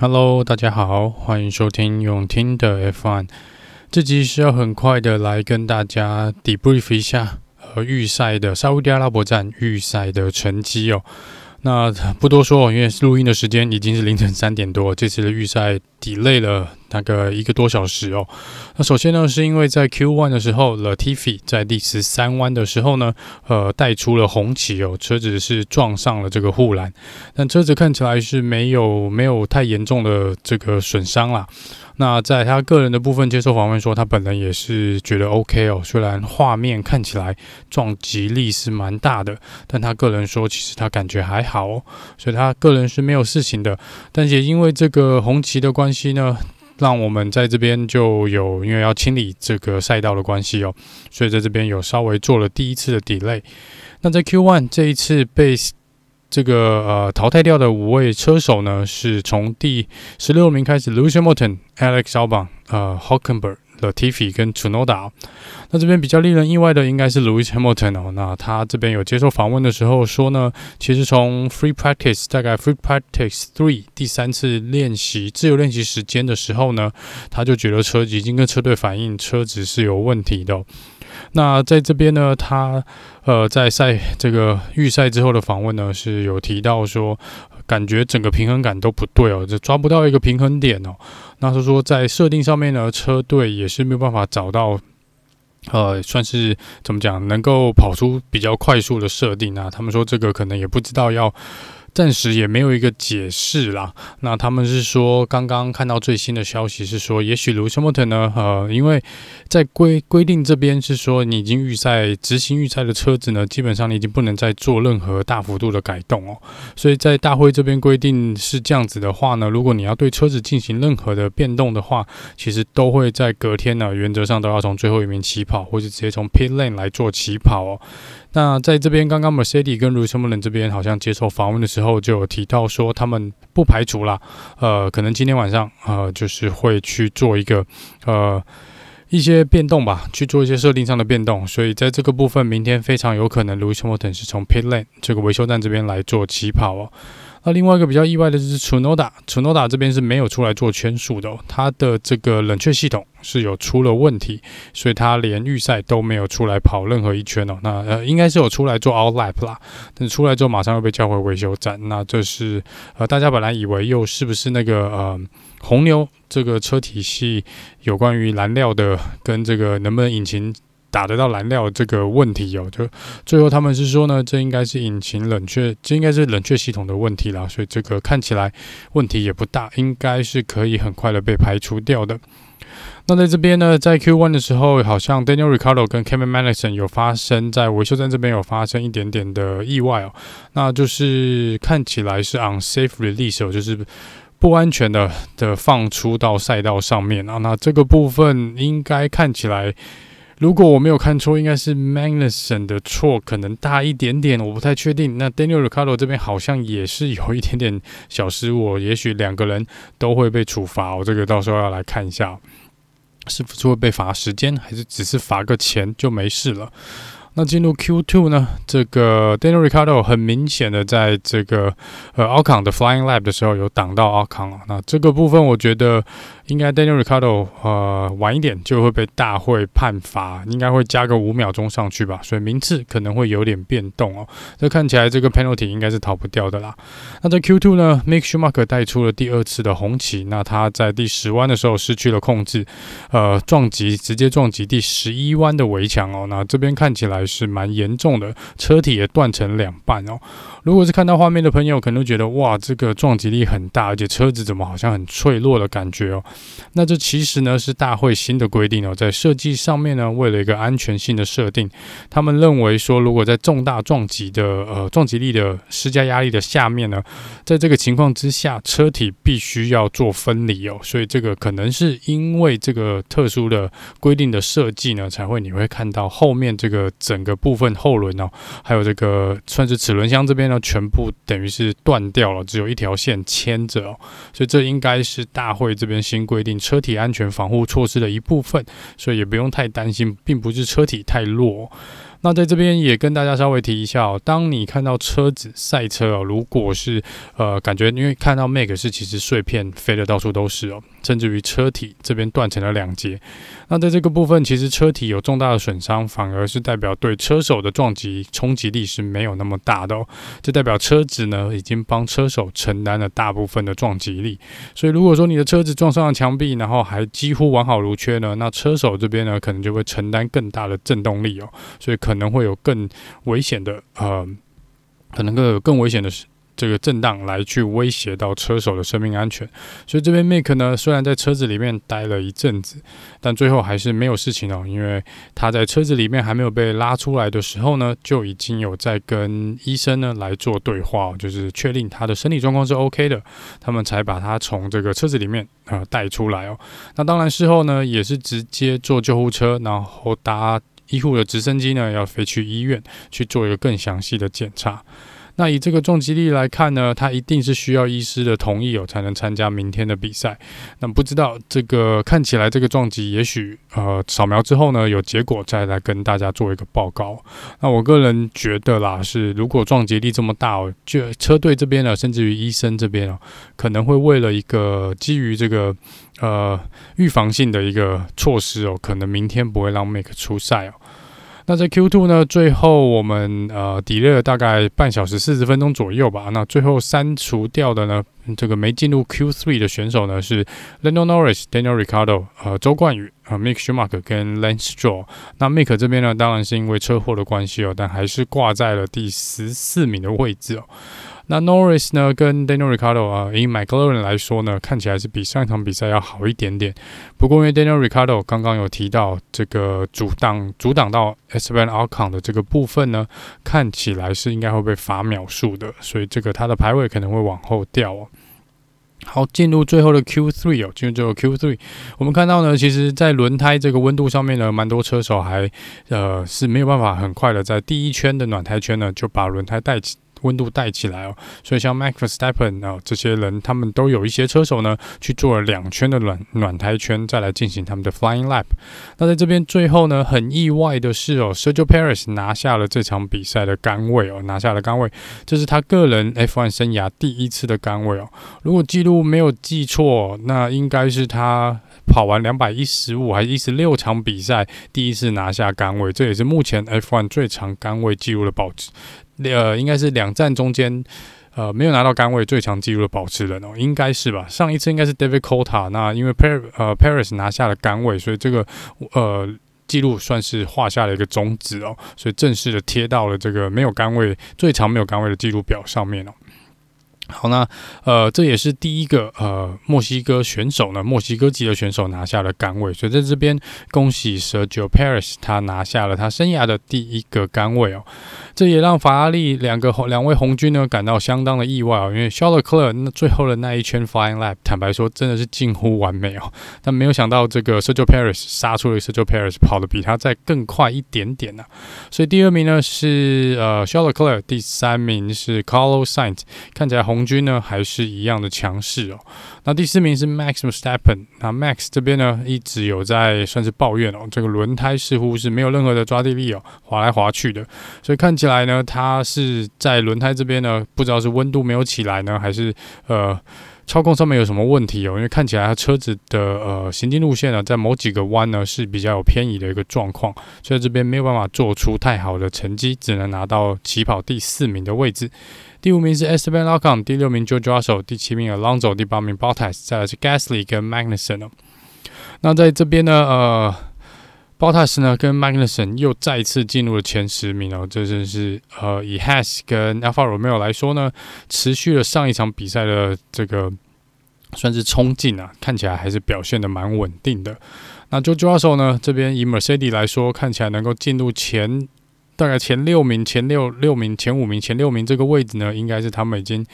Hello，大家好，欢迎收听永听的 F1。这集是要很快的来跟大家 debrief 一下呃预赛的沙乌迪阿拉伯站预赛的成绩哦。那不多说，因为录音的时间已经是凌晨三点多，这次的预赛 delay 了大概一个多小时哦。那首先呢，是因为在 Q1 的时候，Latifi 在第十三弯的时候呢，呃，带出了红旗哦，车子是撞上了这个护栏，但车子看起来是没有没有太严重的这个损伤啦。那在他个人的部分接受访问说，他本人也是觉得 OK 哦，虽然画面看起来撞击力是蛮大的，但他个人说其实他感觉还好，所以他个人是没有事情的。但也因为这个红旗的关系呢，让我们在这边就有因为要清理这个赛道的关系哦，所以在这边有稍微做了第一次的 delay。那在 Q1 这一次被。这个呃淘汰掉的五位车手呢，是从第十六名开始，Lewis Hamilton、Alex Albon、呃 h o c k e n b e r g、Latifi 跟 t r u n o d a。那这边比较令人意外的应该是 Lewis Hamilton 哦。那他这边有接受访问的时候说呢，其实从 Free Practice 大概 Free Practice Three 第三次练习自由练习时间的时候呢，他就觉得车已经跟车队反映车子是有问题的。那在这边呢，他呃在赛这个预赛之后的访问呢，是有提到说，感觉整个平衡感都不对哦，就抓不到一个平衡点哦。那是说在设定上面呢，车队也是没有办法找到，呃，算是怎么讲，能够跑出比较快速的设定啊。他们说这个可能也不知道要。暂时也没有一个解释啦。那他们是说，刚刚看到最新的消息是说，也许 Lewis Hamilton 呢，呃，因为在规规定这边是说，你已经预赛执行预赛的车子呢，基本上你已经不能再做任何大幅度的改动哦。所以在大会这边规定是这样子的话呢，如果你要对车子进行任何的变动的话，其实都会在隔天呢，原则上都要从最后一名起跑，或者直接从 pit lane 来做起跑哦。那在这边，刚刚 Mercedes 跟 Lewis Hamilton 这边好像接受访问的时候就有提到说，他们不排除啦，呃，可能今天晚上呃，就是会去做一个呃一些变动吧，去做一些设定上的变动。所以在这个部分，明天非常有可能 Lewis Hamilton 是从 Pit Lane 这个维修站这边来做起跑哦。那另外一个比较意外的就是 Tsunoda，Tsunoda 这边是没有出来做圈数的哦，他的这个冷却系统是有出了问题，所以它连预赛都没有出来跑任何一圈哦。那呃，应该是有出来做 out lap 啦，但出来之后马上又被叫回维修站。那这是呃，大家本来以为又是不是那个呃红牛这个车体系有关于燃料的跟这个能不能引擎。打得到燃料这个问题哦，就最后他们是说呢，这应该是引擎冷却，这应该是冷却系统的问题啦，所以这个看起来问题也不大，应该是可以很快的被排除掉的。那在这边呢，在 Q1 的时候，好像 Daniel Ricardo 跟 Kevin Magnussen 有发生在维修站这边有发生一点点的意外哦，那就是看起来是 unsafe release 哦，就是不安全的的放出到赛道上面啊，那这个部分应该看起来。如果我没有看错，应该是 Magnussen 的错，可能大一点点，我不太确定。那 Daniel Ricciardo 这边好像也是有一点点小失误，也许两个人都会被处罚。我这个到时候要来看一下，是不是会被罚时间，还是只是罚个钱就没事了？那进入 Q2 呢？这个 Daniel Ricciardo 很明显的在这个呃 Ocon 的 Flying Lap 的时候有挡到 Ocon 啊。那这个部分我觉得应该 Daniel Ricardo 呃晚一点就会被大会判罚，应该会加个五秒钟上去吧。所以名次可能会有点变动哦。这看起来这个 Penalty 应该是逃不掉的啦。那在 Q2 呢，Mick Schumacher 带出了第二次的红旗。那他在第十弯的时候失去了控制，呃撞击直接撞击第十一弯的围墙哦。那这边看起来。是蛮严重的，车体也断成两半哦。如果是看到画面的朋友，可能会觉得哇，这个撞击力很大，而且车子怎么好像很脆弱的感觉哦。那这其实呢是大会新的规定哦，在设计上面呢，为了一个安全性的设定，他们认为说，如果在重大撞击的呃撞击力的施加压力的下面呢，在这个情况之下，车体必须要做分离哦。所以这个可能是因为这个特殊的规定的设计呢，才会你会看到后面这个整。个部分后轮哦，还有这个算是齿轮箱这边呢，全部等于是断掉了，只有一条线牵着哦，所以这应该是大会这边新规定车体安全防护措施的一部分，所以也不用太担心，并不是车体太弱。那在这边也跟大家稍微提一下哦，当你看到车子赛车哦，如果是呃感觉因为看到 Make 是其实碎片飞的到处都是哦，甚至于车体这边断成了两截。那在这个部分，其实车体有重大的损伤，反而是代表对车手的撞击冲击力是没有那么大的哦，这代表车子呢已经帮车手承担了大部分的撞击力。所以如果说你的车子撞上了墙壁，然后还几乎完好如缺呢，那车手这边呢可能就会承担更大的震动力哦，所以。可能会有更危险的，呃，可能更有更危险的这个震荡来去威胁到车手的生命安全。所以这边 Mick 呢，虽然在车子里面待了一阵子，但最后还是没有事情哦，因为他在车子里面还没有被拉出来的时候呢，就已经有在跟医生呢来做对话，就是确定他的身体状况是 OK 的，他们才把他从这个车子里面呃带出来哦。那当然事后呢，也是直接坐救护车，然后搭。医护的直升机呢，要飞去医院去做一个更详细的检查。那以这个撞击力来看呢，他一定是需要医师的同意哦，才能参加明天的比赛。那不知道这个看起来这个撞击，也许呃扫描之后呢有结果再来跟大家做一个报告。那我个人觉得啦，是如果撞击力这么大哦，就车队这边呢，甚至于医生这边哦，可能会为了一个基于这个呃预防性的一个措施哦，可能明天不会让 Make 出赛哦。那在 Q2 呢，最后我们呃 delay 了大概半小时四十分钟左右吧。那最后删除掉的呢，这个没进入 Q3 的选手呢是 Lando Norris、Daniel r i c a r d o、呃周冠宇、呃 Mick Schumacher 跟 Lance Stroll。那 Mick 这边呢，当然是因为车祸的关系哦，但还是挂在了第十四名的位置哦。那 Norris 呢，跟 Daniel Ricciardo 啊，以 McLaren 来说呢，看起来是比上一场比赛要好一点点。不过因为 Daniel Ricciardo 刚刚有提到这个阻挡阻挡到 Esteban Ocon 的这个部分呢，看起来是应该会被罚秒数的，所以这个他的排位可能会往后掉哦。好，进入最后的 Q3 哦，进入最后 Q3，我们看到呢，其实在轮胎这个温度上面呢，蛮多车手还呃是没有办法很快的在第一圈的暖胎圈呢就把轮胎带起。温度带起来哦，所以像 Max Verstappen 啊这些人，他们都有一些车手呢去做了两圈的暖暖胎圈，再来进行他们的 Flying Lap。那在这边最后呢，很意外的是哦，Sergio Perez 拿下了这场比赛的杆位哦，拿下了杆位，这是他个人 F1 生涯第一次的杆位哦。如果记录没有记错，那应该是他跑完两百一十五还是一十六场比赛第一次拿下杆位，这也是目前 F1 最长杆位记录的保持。呃，应该是两站中间，呃，没有拿到杆位最强纪录的保持人哦，应该是吧？上一次应该是 David Cota，那因为 Per 呃 Paris 拿下了杆位，所以这个呃记录算是画下了一个终止哦，所以正式的贴到了这个没有杆位最长没有杆位的记录表上面哦。好，那呃，这也是第一个呃墨西哥选手呢，墨西哥籍的选手拿下了杆位，所以在这边恭喜 Sergio Perez，他拿下了他生涯的第一个杆位哦。这也让法拉利两个两位红军呢感到相当的意外哦，因为 Charles Leclerc 那最后的那一圈 Flying Lap，坦白说真的是近乎完美哦，但没有想到这个 Sergio Perez 杀出了 Sergio Perez 跑得比他再更快一点点呢、所以第二名呢是呃 Charles Leclerc，第三名是 Carlos Sainz，看起来红。红军呢还是一样的强势哦。那第四名是 Max v e s t a p p e n 那 Max 这边呢一直有在算是抱怨哦，这个轮胎似乎是没有任何的抓地力哦，滑来滑去的。所以看起来呢，他是在轮胎这边呢，不知道是温度没有起来呢，还是呃。操控上面有什么问题哦？因为看起来它车子的呃行进路线呢，在某几个弯呢是比较有偏移的一个状况，所以这边没有办法做出太好的成绩，只能拿到起跑第四名的位置。第五名是 Esteban Ocon，第六名 George Russell，第七名 Alonso，第八名 Bottas，再来是 Gasly 跟 Magnussen 哦。那在这边呢，呃。B o t a s 呢，跟 Magnussen 又再次进入了前十名哦，这真是呃，以 Has 跟 Alfa Romeo 来说呢，持续了上一场比赛的这个算是冲劲啊，看起来还是表现的蛮稳定的。那 George Russell 呢，这边以 Mercedes 来说，看起来能够进入前大概前六名、前六六名、前五名、前六名这个位置呢，应该是他们已经。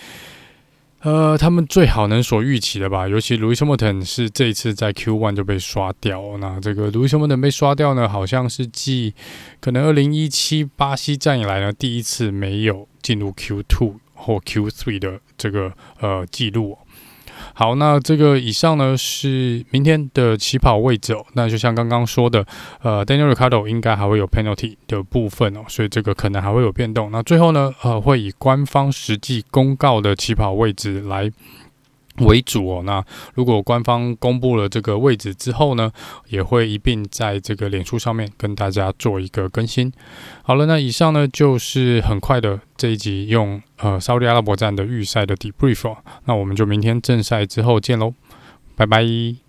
呃，他们最好能所预期的吧，尤其 Louis Hamilton 是这一次在 Q One 就被刷掉。那这个 Louis Hamilton 被刷掉呢，好像是继可能二零一七巴西站以来呢，第一次没有进入 Q Two 或 Q Three 的这个呃记录。好，那这个以上呢是明天的起跑位置哦。那就像刚刚说的，呃，Daniel Ricardo 应该还会有 penalty 的部分哦，所以这个可能还会有变动。那最后呢，呃，会以官方实际公告的起跑位置来为主哦。那如果官方公布了这个位置之后呢，也会一并在这个脸书上面跟大家做一个更新。好了，那以上呢就是很快的这一集用呃沙特阿拉伯站的预赛的 debrief 哦。那我们就明天正赛之后见喽，拜拜。